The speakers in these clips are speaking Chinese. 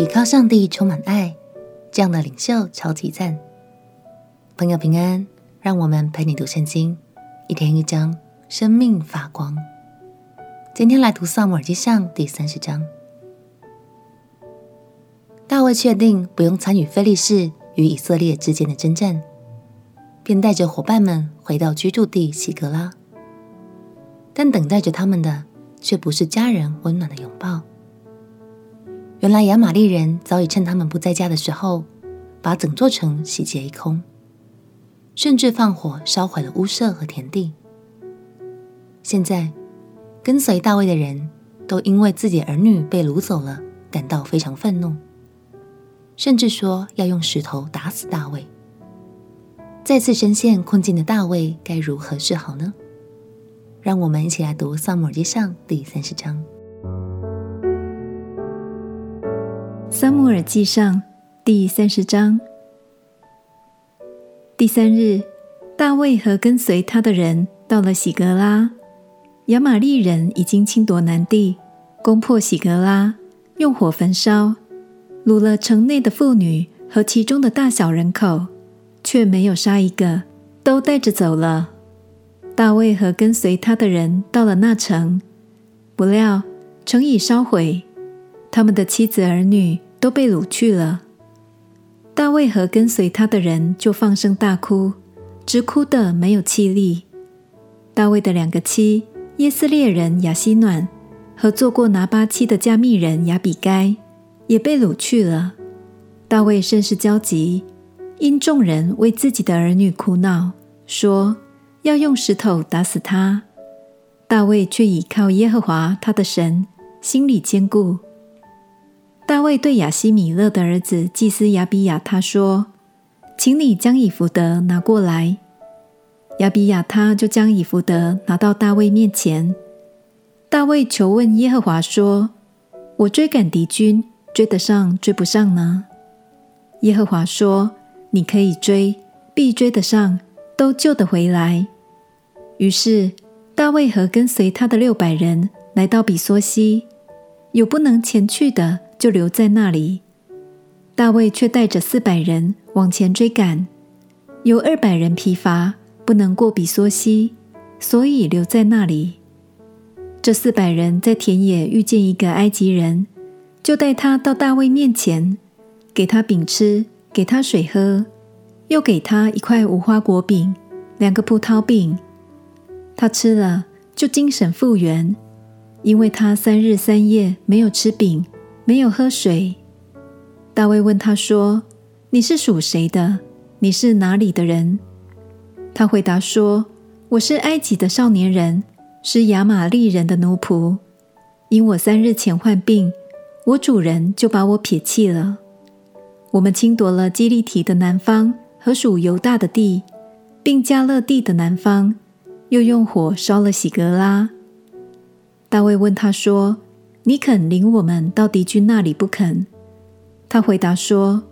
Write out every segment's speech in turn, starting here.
倚靠上帝充满爱，这样的领袖超级赞。朋友平安，让我们陪你读圣经，一天一章，生命发光。今天来读萨姆耳记上第三十章。大卫确定不用参与非利士与以色列之间的征战，便带着伙伴们回到居住地西格拉。但等待着他们的，却不是家人温暖的拥抱。原来亚玛力人早已趁他们不在家的时候，把整座城洗劫一空，甚至放火烧毁了屋舍和田地。现在跟随大卫的人都因为自己的儿女被掳走了，感到非常愤怒，甚至说要用石头打死大卫。再次深陷困境的大卫该如何是好呢？让我们一起来读《撒母耳记上》第三十章。撒母耳记上第三十章。第三日，大卫和跟随他的人到了喜格拉。亚玛力人已经侵夺南地，攻破喜格拉，用火焚烧，掳了城内的妇女和其中的大小人口，却没有杀一个，都带着走了。大卫和跟随他的人到了那城，不料城已烧毁，他们的妻子儿女。都被掳去了。大卫和跟随他的人就放声大哭，直哭得没有气力。大卫的两个妻耶斯列人亚希暖和做过拿八妻的加密人亚比该也被掳去了。大卫甚是焦急，因众人为自己的儿女哭闹，说要用石头打死他。大卫却倚靠耶和华他的神，心里坚固。大卫对亚西米勒的儿子祭司亚比亚他说：“请你将以弗得拿过来。”亚比亚他就将以弗得拿到大卫面前。大卫求问耶和华说：“我追赶敌军，追得上追不上呢？”耶和华说：“你可以追，必追得上，都救得回来。”于是大卫和跟随他的六百人来到比梭西，有不能前去的。就留在那里。大卫却带着四百人往前追赶，有二百人疲乏，不能过比梭西，所以留在那里。这四百人在田野遇见一个埃及人，就带他到大卫面前，给他饼吃，给他水喝，又给他一块无花果饼，两个葡萄饼。他吃了，就精神复原，因为他三日三夜没有吃饼。没有喝水。大卫问他说：“你是属谁的？你是哪里的人？”他回答说：“我是埃及的少年人，是亚玛利人的奴仆。因我三日前患病，我主人就把我撇弃了。我们侵夺了基利提的南方和属犹大的地，并加勒地的南方，又用火烧了喜格拉。”大卫问他说。你肯领我们到敌军那里不肯？他回答说：“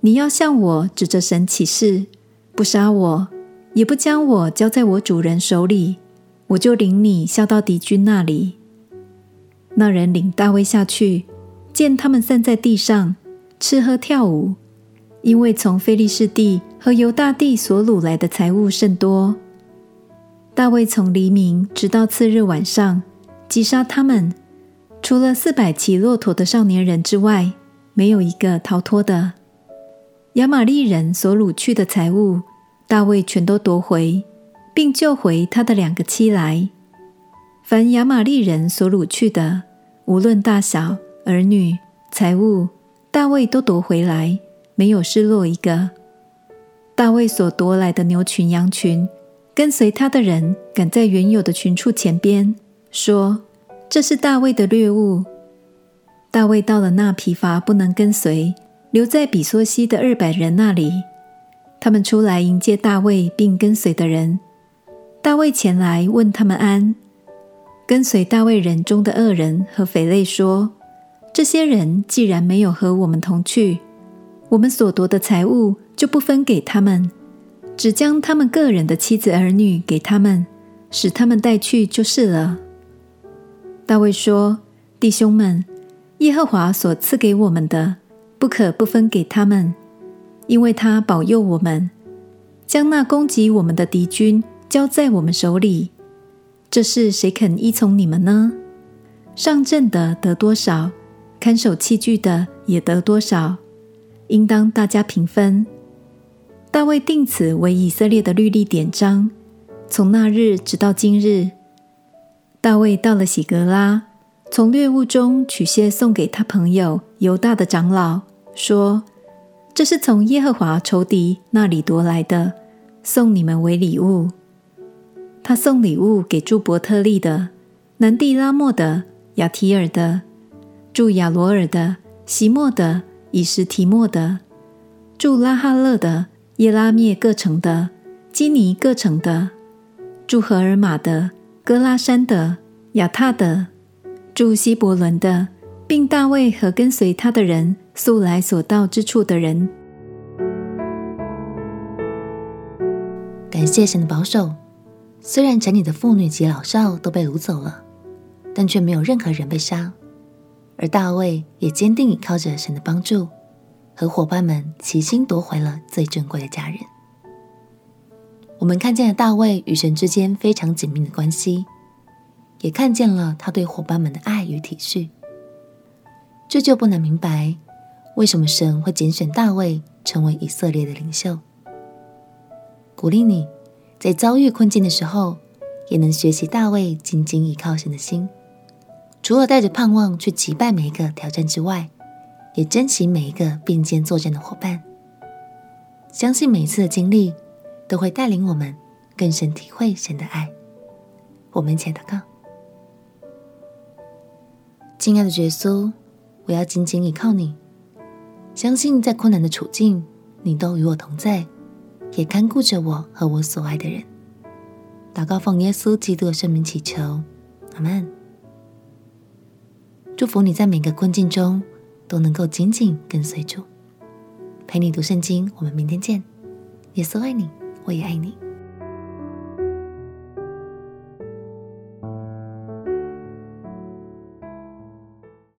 你要向我指着神起誓，不杀我，也不将我交在我主人手里，我就领你下到敌军那里。”那人领大卫下去，见他们散在地上吃喝跳舞，因为从非利士地和犹大地所掳来的财物甚多。大卫从黎明直到次日晚上，击杀他们。除了四百骑骆驼的少年人之外，没有一个逃脱的。亚玛力人所掳去的财物，大卫全都夺回，并救回他的两个妻来。凡亚玛力人所掳去的，无论大小、儿女、财物，大卫都夺回来，没有失落一个。大卫所夺来的牛群、羊群，跟随他的人赶在原有的群畜前边，说。这是大卫的掠物。大卫到了那疲乏不能跟随、留在比梭西的二百人那里，他们出来迎接大卫并跟随的人。大卫前来问他们安。跟随大卫人中的恶人和匪类说：“这些人既然没有和我们同去，我们所夺的财物就不分给他们，只将他们个人的妻子儿女给他们，使他们带去就是了。”大卫说：“弟兄们，耶和华所赐给我们的，不可不分给他们，因为他保佑我们，将那攻击我们的敌军交在我们手里。这事谁肯依从你们呢？上阵的得多少，看守器具的也得多少，应当大家平分。大卫定此为以色列的律例典章，从那日直到今日。大卫到了喜格拉，从掠物中取些送给他朋友犹大的长老，说：“这是从耶和华仇敌那里夺来的，送你们为礼物。”他送礼物给住伯特利的、南地拉莫的、亚提尔的、住亚罗尔的、席莫的、以实提莫的、住拉哈勒的。耶拉灭各城的，基尼各城的，住何珥玛的，歌拉山的，亚他的，住希伯伦的，并大卫和跟随他的人素来所到之处的人。感谢神的保守，虽然城里的妇女及老少都被掳走了，但却没有任何人被杀，而大卫也坚定倚靠着神的帮助。和伙伴们齐心夺回了最珍贵的家人。我们看见了大卫与神之间非常紧密的关系，也看见了他对伙伴们的爱与体恤。这就不难明白，为什么神会拣选大卫成为以色列的领袖。鼓励你在遭遇困境的时候，也能学习大卫紧紧依靠神的心，除了带着盼望去击败每一个挑战之外。也珍惜每一个并肩作战的伙伴，相信每一次的经历都会带领我们更深体会神的爱。我们一起祷告：亲爱的耶稣，我要紧紧依靠你，相信在困难的处境，你都与我同在，也看顾着我和我所爱的人。祷告奉耶稣基督的圣名祈求，阿门。祝福你在每个困境中。都能够紧紧跟随主，陪你读圣经。我们明天见。耶稣爱你，我也爱你。